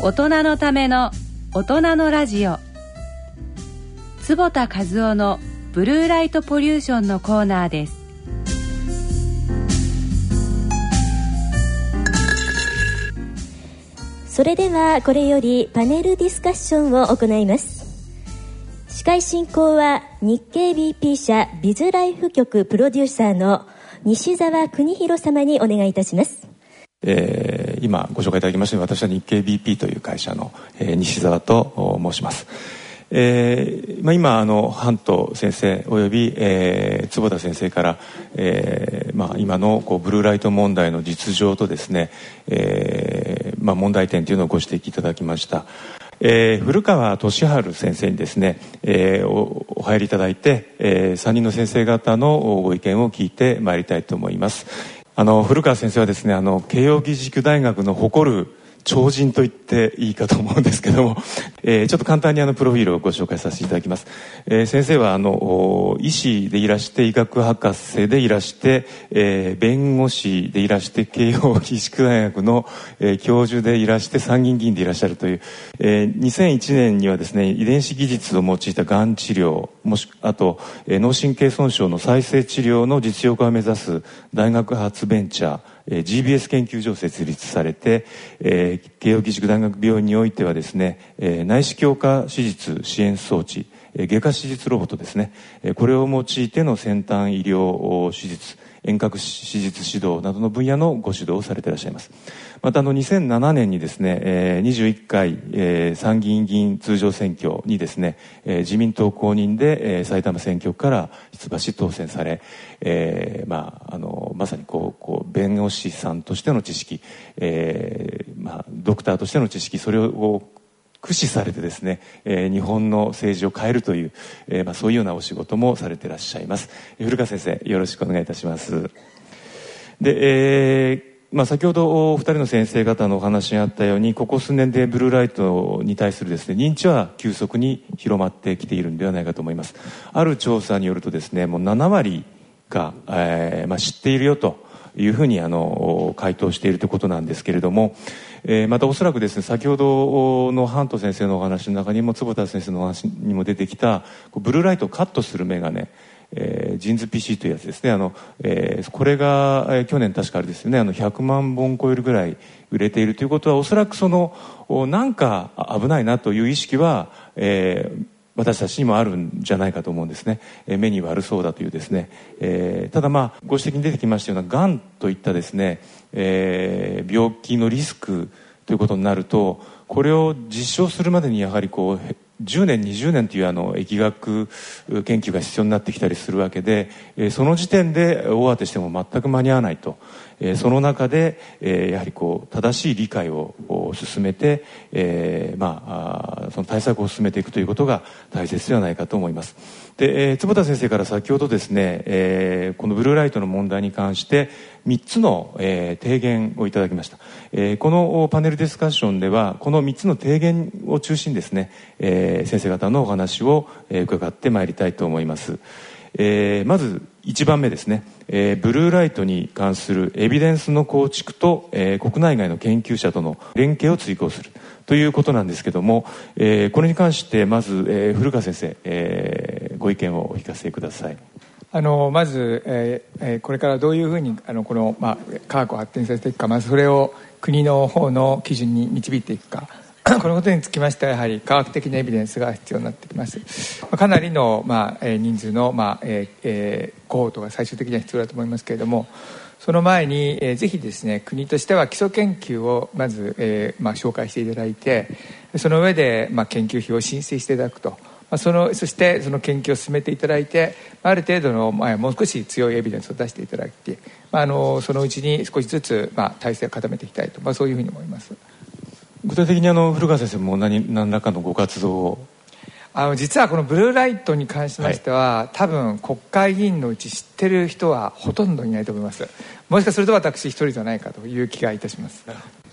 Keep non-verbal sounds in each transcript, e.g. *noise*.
大人のための大人のラジオ。坪田和夫のブルーライトポリューションのコーナーです。それではこれよりパネルディスカッションを行います。司会進行は日経 BP 社ビズライフ局プロデューサーの西澤邦弘様にお願いいたします、えー、今ご紹介いただきましたように私は日経 BP という会社の、えー、西澤と申します。えーまあ、今あの半藤先生および、えー、坪田先生から、えーまあ、今のこうブルーライト問題の実情とですね、えーまあ、問題点というのをご指摘いただきました、えー、古川俊治先生にですね、えー、おお入りいただいて、えー、3人の先生方のご意見を聞いてまいりたいと思います。あの古川先生はですねあの慶應義塾大学の誇る超人と言っていいかと思うんですけども、*laughs* えー、ちょっと簡単にあのプロフィールをご紹介させていただきます、えー、先生はあの医師でいらして医学博士でいらして、えー、弁護士でいらして慶應義塾大学の、えー、教授でいらして参議院議員でいらっしゃるという、えー、2001年にはですね遺伝子技術を用いたがん治療もしあと、えー、脳神経損傷の再生治療の実用化を目指す大学発ベンチャーえー、GBS 研究所を設立されて、えー、慶應義塾大学病院においてはですね、えー、内視鏡下手術支援装置、外科手術ロボットですね、これを用いての先端医療手術遠隔手術指導などの分野のご指導をされていらっしゃいます。またあの2007年にですね、えー、21回、えー、参議院議員通常選挙にですね、えー、自民党公認で、えー、埼玉選挙区から出馬し当選され、えーまあ、あのまさにこうこう弁護士さんとしての知識、えーまあ、ドクターとしての知識それを駆使されてですね、えー、日本の政治を変えるという、えーまあ、そういうようなお仕事もされていらっしゃいます。古川先生よろしくお願いいたします。で、えーまあ、先ほどお二人の先生方のお話にあったようにここ数年でブルーライトに対するですね認知は急速に広まってきているんではないかと思います。ある調査によるとですねもう7割が、えーまあ、知っているよというふうにあの回答しているということなんですけれども、えー、またおそらくですね先ほどのハント先生のお話の中にも坪田先生のお話にも出てきたブルーライトをカットする眼鏡えー、 JINS PC というやつですね。あの、えー、これが、えー、去年確かあれですよねあの100万本超えるぐらい売れているということはおそらくそのなんか危ないなという意識は、えー、私たちにもあるんじゃないかと思うんですね、えー、目に悪そうだというですね、えー、ただまあご指摘に出てきましたようながんといったですね、えー、病気のリスクということになるとこれを実証するまでにやはりこう10年20年というあの疫学研究が必要になってきたりするわけでその時点で大当てしても全く間に合わないと。その中でやはりこう正しい理解を進めて、えー、まあその対策を進めていくということが大切ではないかと思います。で、えー、坪田先生から先ほどですね、えー、このブルーライトの問題に関して3つの、えー、提言をいただきました、えー、このパネルディスカッションではこの3つの提言を中心ですね、えー、先生方のお話を、えー、伺ってまいりたいと思います、えー、まず1番目ですね、えー、ブルーライトに関するエビデンスの構築と、えー、国内外の研究者との連携を追考するということなんですけども、えー、これに関してまず、えー、古川先生、えー、ご意見をお聞かせください。あのまず、えー、これからどういうふうにあのこの、まあ、科学を発展させていくかまずそれを国の方の基準に導いていくか *coughs* このことにつきましてはやはり科学的なエビデンスが必要になってきます。かなりの、まあ、人数の、まあえーえー、コホートが最終的には必要だと思いますけれどもその前に、えー、ぜひですね国としては基礎研究をまず、えーまあ、紹介していただいてその上で、まあ、研究費を申請していただくと。まあ、そのそしてその研究を進めていただいてある程度の、まあ、もう少し強いエビデンスを出していただいて、まあ、あのそのうちに少しずつ、まあ、体制を固めていきたいと、まあ、そういうふうに思います。具体的にあの古川先生も何何らかのご活動を？あの実はこのブルーライトに関しましては、はい、多分国会議員のうち知ってる人はほとんどいないと思います。もしかすると私一人じゃないかという気がいたします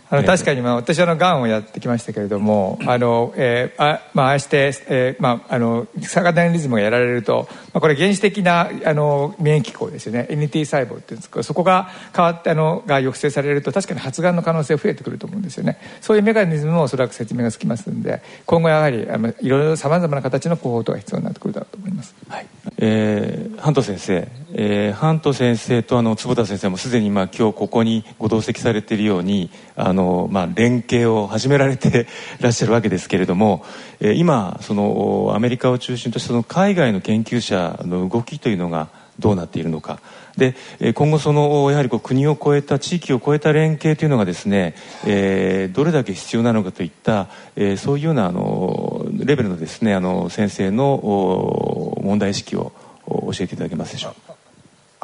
あの確かにまあ私はがんをやってきましたけれどもあの、えーあまあ、ああして、えーまあ、あのサガダニリズムがやられると、まあ、これ原始的なあの免疫機構ですよね。NT 細胞っていうんですけどそこが変わってあのが抑制されると確かに発がんの可能性増えてくると思うんですよね。そういうメカニズムもおそらく説明がつきますので今後やはりあのいろいろさまざまな形の広報等が必要になってくるだろうと思います。はい。えー、ハント先生、えー、ハント先生とあの坪田先生もすでにまあ今日ここにご同席されているようにあの、まあ、連携を始められてらっしゃるわけですけれども、*laughs* えー、今そのアメリカを中心としたその海外の研究者の動きというのがどうなっているのかで今後そのやはりこう国を越えた地域を越えた連携というのがですね、えー、どれだけ必要なのかといった、えー、そういうようなあのレベルのですねあの先生の問題意識を教えていただけますでしょうか。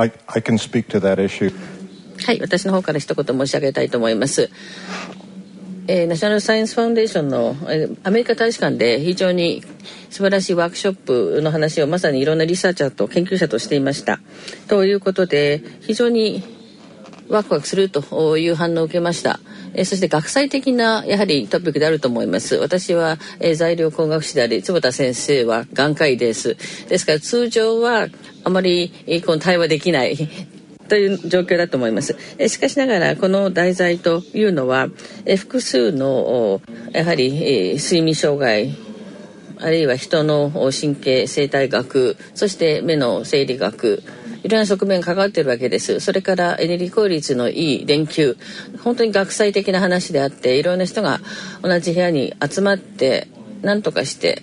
I, I can speak to that issue. はい、私の方から一言申し上げたいと思います。えー、ナショナルサイエンスファウンデーションの、えー、アメリカ大使館で非常に素晴らしいワークショップの話をまさにいろんなリサーチャーと研究者としていました。ということで非常にワクワクするという反応を受けました。えー、そして学際的なやはりトピックであると思います。私は、えー、材料工学士であり、坪田先生は眼科医です。ですから通常はあまり、えー、この対話できない *laughs* という状況だと思います。えしかしながらこの題材というのはえ複数のやはりえ睡眠障害あるいは人の神経生態学そして目の生理学いろんな側面関わってるわけです。それからエネルギー効率のいい連休。本当に学際的な話であって、いろんな人が同じ部屋に集まって、何とかして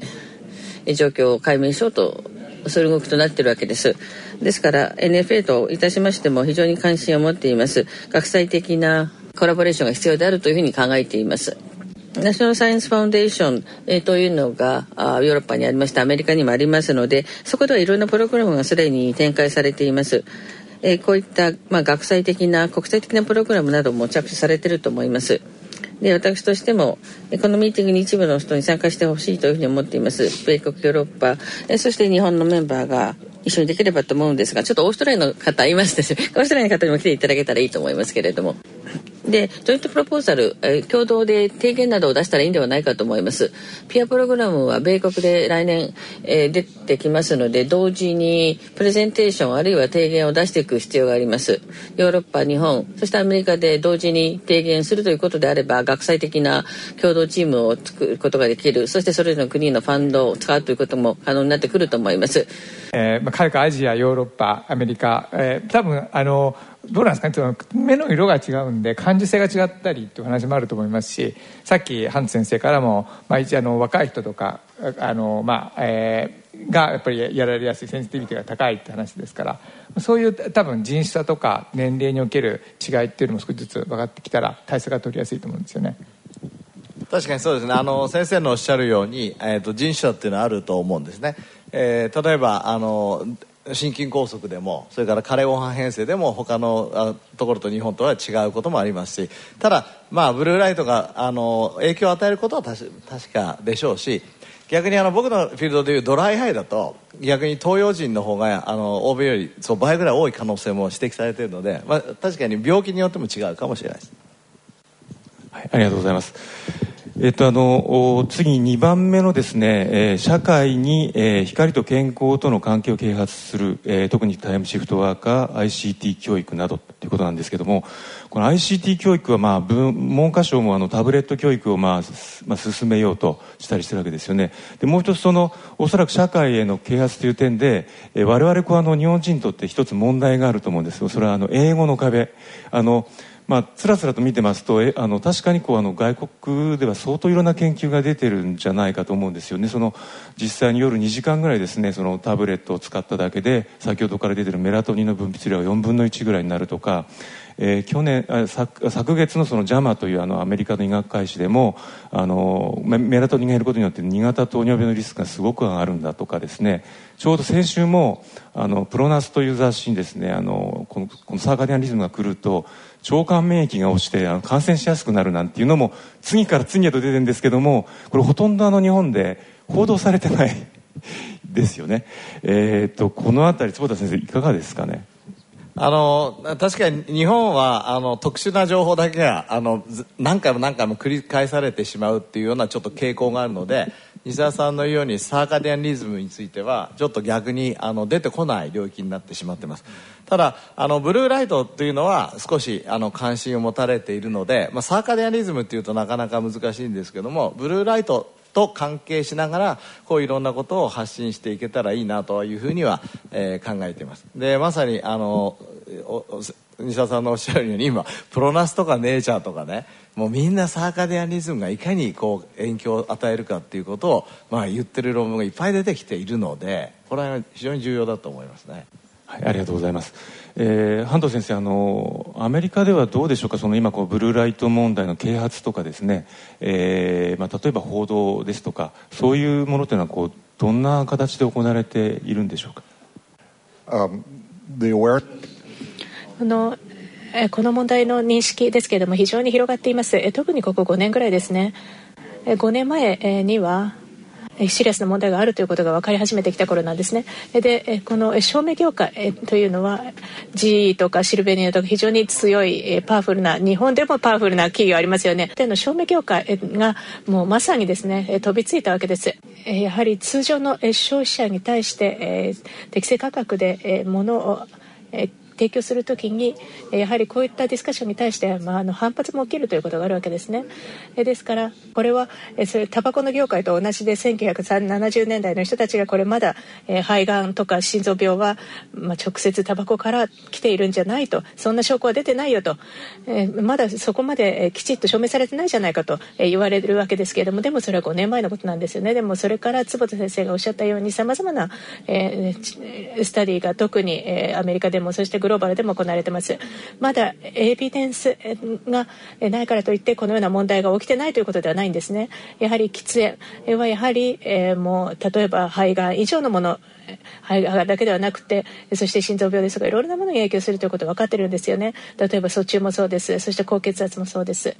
状況を解明しようとする動きとなっているわけです。ですから NFA といたしましても非常に関心を持っています学際的なコラボレーションが必要であるというふうに考えていますナショナルサイエンスファウンデーション、えー、というのがあヨーロッパにありましてアメリカにもありますのでそこではいろんなプログラムがすでに展開されています。えー、こういった、まあ、学際的な国際的なプログラムなども着手されていると思います。で私としてもこのミーティングに一部の人に参加してほしいというふうに思っています米国ヨーロッパそして日本のメンバーが一緒にできればと思うんですがちょっとオーストラリアの方いますですオーストラリアの方にも来ていただけたらいいと思いますけれどもでジョイントプロポーザル、え、共同で提言などを出したらいいんではないかと思います。ピアプログラムは米国で来年、えー、出てきますので同時にプレゼンテーションあるいは提言を出していく必要があります。ヨーロッパ日本そしてアメリカで同時に提言するということであれば学際的な共同チームを作ることができる。そしてそれぞれの国のファンドを使うということも可能になってくると思います。えーまあ、海外アジアヨーロッパアメリカ、えー、多分あのどうなんですかね？目の色が違うんで感受性が違ったりという話もあると思いますしさっきハンツ先生からも、まあ、一あの若い人とかあの、まあえー、がやっぱりやられやすいセンシティビティが高いって話ですからそういう多分人種差とか年齢における違いっていうのも少しずつ分かってきたら対策が取りやすいと思うんですよね。確かにそうですね。あの先生のおっしゃるように、えーと、人種差っていうのはあると思うんですね、えー、例えばあの心筋梗塞でもそれから加齢黄斑変性でも他のところと日本とは違うこともありますしただ、まあ、ブルーライトがあの影響を与えることは確かでしょうし逆にあの僕のフィールドでいうドライハイだと逆に東洋人の方があの欧米よりそう倍ぐらい多い可能性も指摘されているので、まあ、確かに病気によっても違うかもしれないです。はい、ありがとうございます。えっと、あの次2番目のですね、えー、社会に、えー、光と健康との関係を啓発する、えー、特にタイムシフトワーカー ICT 教育などということなんですけどもこの ICT 教育は、まあ、文科省もあのタブレット教育を、まあまあ、進めようとしたりしてるわけですよね。でもう一つそのおそらく社会への啓発という点で、えー、我々こうあの日本人にとって一つ問題があると思うんです。よそれはあの英語の壁。あのまあ、つらつらと見てますとえあの確かにこうあの外国では相当いろんな研究が出てるんじゃないかと思うんですよね。その実際に夜2時間ぐらいですねそのタブレットを使っただけで先ほどから出てるメラトニンの分泌量が4分の1ぐらいになるとかえー、去年昨昨月のその JAMA というあのアメリカの医学会誌でもあのメラトニンが減ることによって2型糖尿病のリスクがすごく上がるんだとかですねちょうど先週もあのプロナスという雑誌にですねあのこのこのサーカディアンリズムが来ると腸管免疫が落ちてあの感染しやすくなるなんていうのも次から次へと出てるんですけどもこれほとんどあの日本で報道されてない *laughs* ですよね。えーと、とこの辺り坪田先生いかがですかね？あの確かに日本はあの特殊な情報だけがあの何回も何回も繰り返されてしまうっていうようなちょっと傾向があるので西田さんのようにサーカディアンリズムについてはちょっと逆にあの出てこない領域になってしまってます。ただあのブルーライトというのは少しあの関心を持たれているので、まあ、サーカディアンリズムっていうとなかなか難しいんですけどもブルーライトと関係しながらこういろんなことを発信していけたらいいなというふうには、えー、考えていますでまさにあの西田さんのおっしゃるように今プロナスとかネイチャーとかねもうみんなサーカディアニズムがいかにこう影響を与えるかっていうことを、まあ、言ってる論文がいっぱい出てきているのでこれは非常に重要だと思いますね。はい、ありがとうございます。えー、半藤先生あのアメリカではどうでしょうか？その今こうブルーライト問題の啓発とかですね、えーまあ、例えば報道ですとかそういうものというのはこうどんな形で行われているんでしょうか、um, the aware... あのこの問題の認識ですけれども非常に広がっています。特にここ5年ぐらいですね。5年前にはシリアスな問題があるということが分かり始めてきた頃なんですね。でこの照明業界というのは GE とかシルベニアとか非常に強いパワフルな日本でもパワフルな企業ありますよね。での照明業界がもうまさにですね飛びついたわけです。やはり通常の消費者に対して適正価格で物を提供するときにやはりこういったディスカッションに対して、まあ、あの反発も起きるということがあるわけですね。ですからこれはそれタバコの業界と同じで1970年代の人たちがこれまだ、え肺がんとか心臓病は、まあ、直接タバコから来ているんじゃないとそんな証拠は出てないよと、え、まだそこまできちっと証明されてないじゃないかと言われるわけですけれどもでもそれは5年前のことなんですよね。でもそれから坪田先生がおっしゃったようにさまざまな、えー、スタディが特に、えー、アメリカでもそしてグローバルでも行われてます。まだエビデンスがないからといってこのような問題が起きてないということではないんですね。やはり喫煙。はやはり、えー、もう例えば肺がん以上のもの肺がんだけではなくてそして心臓病ですとかいろいろなものに影響するということが分かってるんですよね。例えば卒中もそうです。そして高血圧もそうです。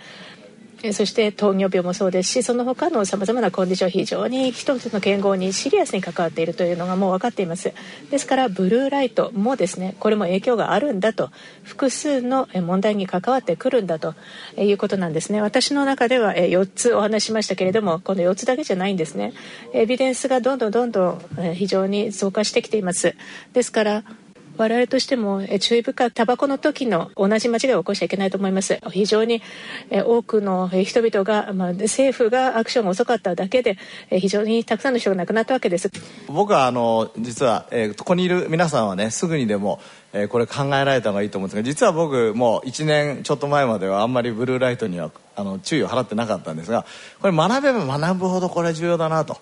そして糖尿病もそうですしその他のさまざまなコンディション非常に一つの健康にシリアスに関わっているというのがもう分かっています。ですからブルーライトもですねこれも影響があるんだと複数の問題に関わってくるんだということなんですね。私の中では4つお話ししましたけれどもこの4つだけじゃないんですね。エビデンスがどんどんどんどん非常に増加してきています。ですから我々としても注意深くタバコの時の同じ間違いを起こしちゃいけないと思います。非常に多くの人々が、まあ、政府がアクションが遅かっただけで非常にたくさんの人が亡くなったわけです。僕はあの実は、えー、ここにいる皆さんはねすぐにでもえー、これ考えられた方がいいと思うんですが実は僕もう1年ちょっと前まではあんまりブルーライトにはあの注意を払ってなかったんですがこれ学べば学ぶほどこれ重要だなと。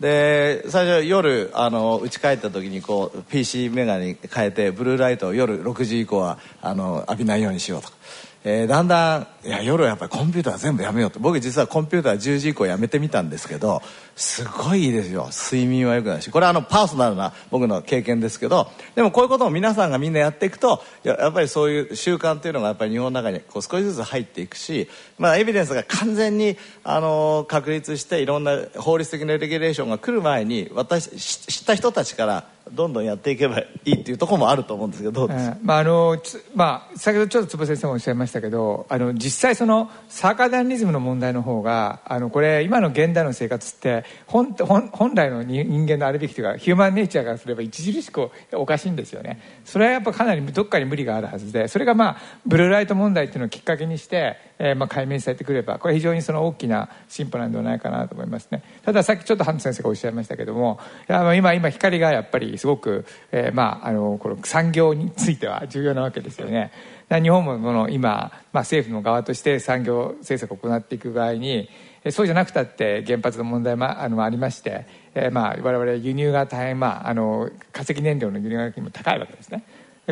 で最初夜あの家帰った時にこう PC メガネ変えてブルーライトを夜6時以降はあの浴びないようにしようと。か、えー、だんだんいや夜はやっぱりコンピューター全部やめようと。僕実はコンピューター10時以降やめてみたんですけどすごいいいですよ。睡眠は良くないし。これはあのパーソナルな僕の経験ですけどでもこういうことを皆さんがみんなやっていくとやっぱりそういう習慣っていうのがやっぱり日本の中にこう少しずつ入っていくし、まあ、エビデンスが完全にあの確立していろんな法律的なレギュレーションが来る前に私知った人たちからどんどんやっていけばいいっていうところもあると思うんですけど、まああのまあ、先ほどちょっと坪先生もおっしゃいましたけどあの実際そのサーカダンリズムの問題の方があのこれ今の現代の生活って本本本来の人間のあるべきというかヒューマンネイチャーからすれば著しくおかしいんですよね。それはやっぱかなりどっかに無理があるはずでそれがまあブルーライト問題っていうのをきっかけにしてえー、まあ解明されてくればこれ非常にその大きな進歩なんではないかなと思いますね。たださっきちょっとハント先生がおっしゃいましたけども今今光がやっぱりすごく、えー、まああのこの産業については重要なわけですよね。日本もこの今、まあ、政府の側として産業政策を行っていく場合にそうじゃなくたって原発の問題もあのありまして、えー、まあ我々輸入が大変、まあ、あの化石燃料の輸入がも高いわけですね。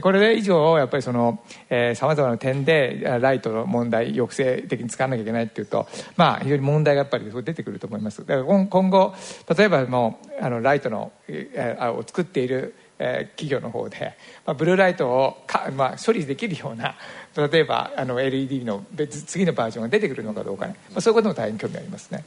これ以上やっぱりそのさまざまな点でライトの問題抑制的に使わなきゃいけないっていうとまあ非常に問題がやっぱり出てくると思いますだから今後例えばもうあのライトのを作っているえ企業の方で、まあ、ブルーライトをか、まあ、処理できるような例えばあの LED の別次のバージョンが出てくるのかどうかね、まあ、そういうことも大変興味ありますね。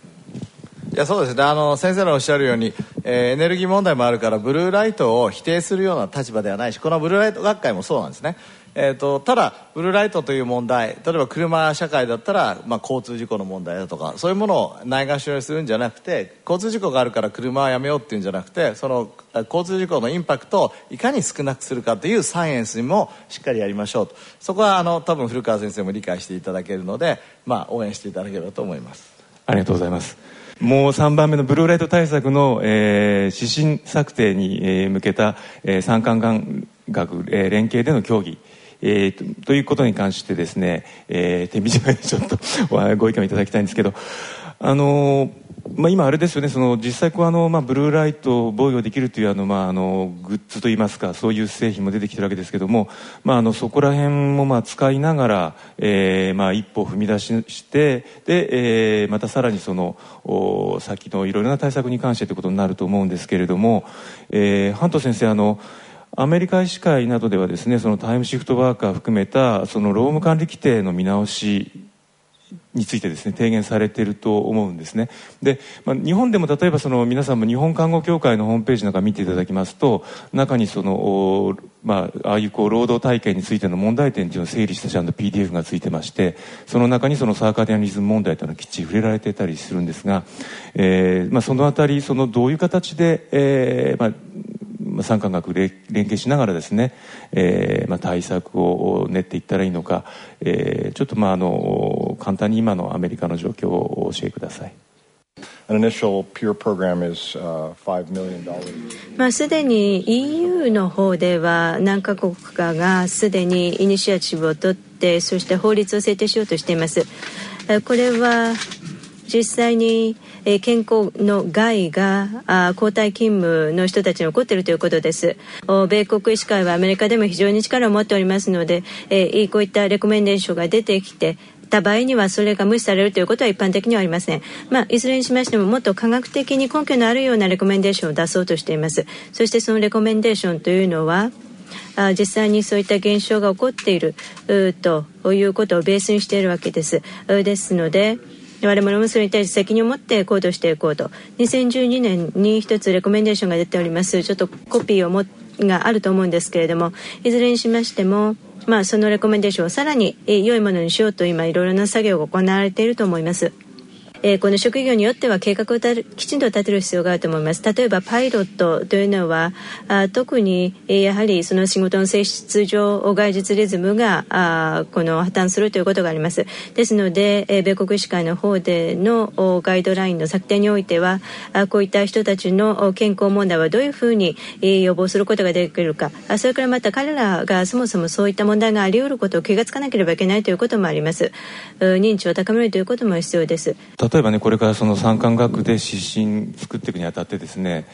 やそうですね。あの先生のおっしゃるように、えー、エネルギー問題もあるからブルーライトを否定するような立場ではないしこのブルーライト学会もそうなんですね。えーと、ただブルーライトという問題例えば車社会だったら、まあ、交通事故の問題だとかそういうものをないがしろにするんじゃなくて交通事故があるから車はやめようっていうんじゃなくてその交通事故のインパクトをいかに少なくするかというサイエンスにもしっかりやりましょうと。そこはあの多分古川先生も理解していただけるので、まあ、応援していただければと思います。ありがとうございます。もう3番目のブルーライト対策の、えー、指針策定に、えー、向けた、えー、産官学、えー、連携での協議えー、ということに関してですね、えー、手短にちょっとご意見をいただきたいんですけど、あのーまあ、今、あれですよねその実際こうあの、まあ、ブルーライトを防御できるというあの、まあ、あのグッズといいますかそういう製品も出てきてるわけですけども、まあ、あのそこら辺もまあ使いながら、えーまあ、一歩踏み出ししてで、えー、またさらにそのお先のいろいろな対策に関してということになると思うんですけれども、えー、ハント先生あのアメリカ医師会などではですねそのタイムシフトワーカー含めたその労務管理規定の見直しについてですね提言されていると思うんですね。で、まあ、日本でも例えばその皆さんも日本看護協会のホームページなんか見ていただきますと中にその、まあ、ああいうこう労働体験についての問題点というのを整理したちゃんと PDF がついてましてその中にそのサーカディアンリズム問題というのがきっちり触れられていたりするんですが、えーまあ、そのあたりそのどういう形で、えーまあ産官学連携しながらですね、えーまあ、対策を練っていったらいいのか、えー、ちょっとまああの簡単に今のアメリカの状況をお教えください。まあ、すでに EU の方では何カ国かがすでにイニシアチブを取ってそして法律を制定しようとしています。これは実際にえ健康の害があ交代勤務の人たちに起こっているということです。米国医師会はアメリカでも非常に力を持っておりますので、えこういったレコメンデーションが出てきてた場合にはそれが無視されるということは一般的にはありません。まあ、いずれにしましてももっと科学的に根拠のあるようなレコメンデーションを出そうとしています。そしてそのレコメンデーションというのはあ実際にそういった現象が起こっているということをベースにしているわけです。ですので我々もそれに対して責任を持って行動していこうと2012年に一つレコメンデーションが出ておりますちょっとコピーをもがあると思うんですけれどもいずれにしましてもまあ、そのレコメンデーションをさらに良いものにしようと今いろいろな作業が行われていると思います。えー、この職業によっては計画をきちんと立てる必要があると思います。例えばパイロットというのはあ特に、えー、やはりその仕事の性質上外実リズムがあこの破綻するということがあります。ですので、えー、米国医師会の方でのガイドラインの策定においてはあこういった人たちの健康問題はどういうふうに、えー、予防することができるか。あそれからまた彼らがそもそもそういった問題があり得ることを気がつかなければいけないということもあります。認知を高めるということも必要です。例えばねこれからその産官学で指針作っていくにあたってですね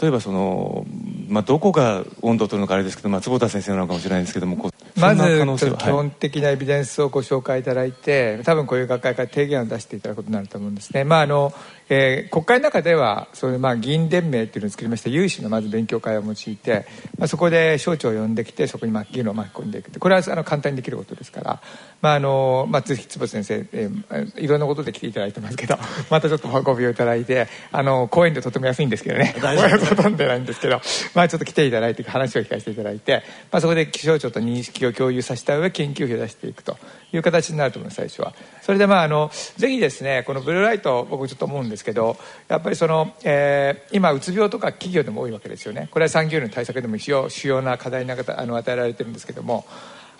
例えばその、まあ、どこが温度を取るのかあれですけど、まあ、坪田先生なのかもしれないですけどもまず基本的なエビデンスをご紹介いただいて、はい、多分こういう学会から提言を出していただくことになると思うんですね。まああのえー、国会の中ではそういうまあ議員連盟っていうのを作りまして有志のまず勉強会を用いて、まあ、そこで省庁を呼んできてそこにまあ議論を巻き込んでいくこれはあの簡単にできることですから、まああのまあ、ぜひ坪先生、えー、いろんなことで来ていただいてますけど *laughs* またちょっとごびをいただいてあの講演でとても安いんですけどね。*laughs* *laughs* ほとんどないんですけど、まあ、ちょっと来ていただいて話を聞かせていただいて、まあ、そこで気象庁と認識を共有させた上研究費を出していくという形になると思います最初は。それでまああのぜひですねこのブルーライト僕ちょっと思うんですけどやっぱりその、えー、今うつ病とか企業でも多いわけですよね。これは産業医の対策でも一応主要な課題にあの与えられてるんですけども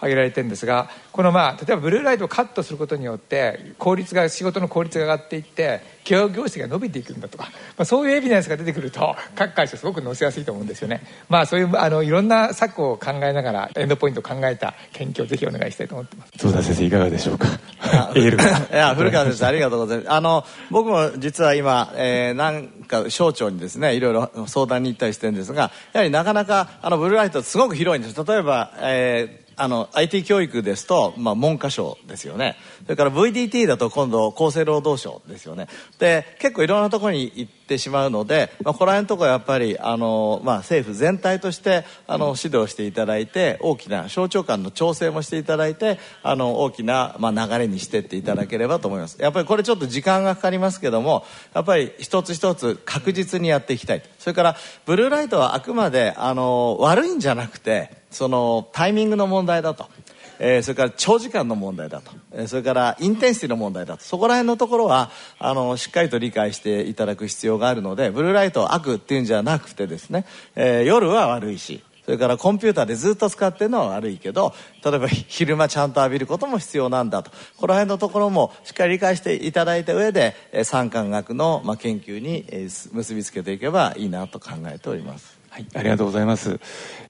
挙げられてるんですがこのまあ例えばブルーライトをカットすることによって効率が仕事の効率が上がっていって企業業績が伸びていくんだとか、まあ、そういうエビデンスが出てくると各会社すごく載せやすいと思うんですよね。まあそういうあのいろんな策を考えながらエンドポイントを考えた研究をぜひお願いしたいと思ってます。戸田先生いかがでしょうか？いや古川先生ありがとうございます。あの僕も実は今、えー、なんか省庁にですねいろいろ相談に行ったりしてるんですがやはりなかなかあのブルーライトすごく広いんです。例えば、えーあの IT 教育ですと、まあ、文科省ですよね。それから VDT だと今度厚生労働省ですよね。で結構いろんなところに行ってしまうので、まあ、この辺のところはやっぱりあの、まあ、政府全体としてあの指導していただいて大きな省庁間の調整もしていただいてあの大きな、まあ、流れにしていっていただければと思います。やっぱりこれちょっと時間がかかりますけどもやっぱり一つ一つ確実にやっていきたいそれからブルーライトはあくまであの悪いんじゃなくてそのタイミングの問題だと。えー、それから長時間の問題だと、えー、それからインテンシティの問題だとそこら辺のところはあのしっかりと理解していただく必要があるのでブルーライトを悪っていうんじゃなくてですね、えー、夜は悪いしそれからコンピューターでずっと使ってるのは悪いけど例えば昼間ちゃんと浴びることも必要なんだとこの辺のところもしっかり理解していただいた上で産官学の、研究に結びつけていけばいいなと考えております。はい、ありがとうございます。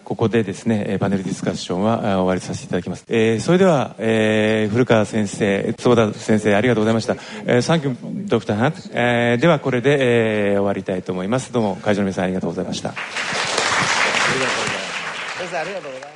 ここでですね、パネルディスカッションは終わりさせていただきます。えー、それでは、えー、古川先生、坪田先生、ありがとうございました。えー、サンキュー、ドクターハン、えー、ではこれで、えー、終わりたいと思います。どうも会場の皆さんありがとうございました。ありがとうございます。先生、ありがとうございます。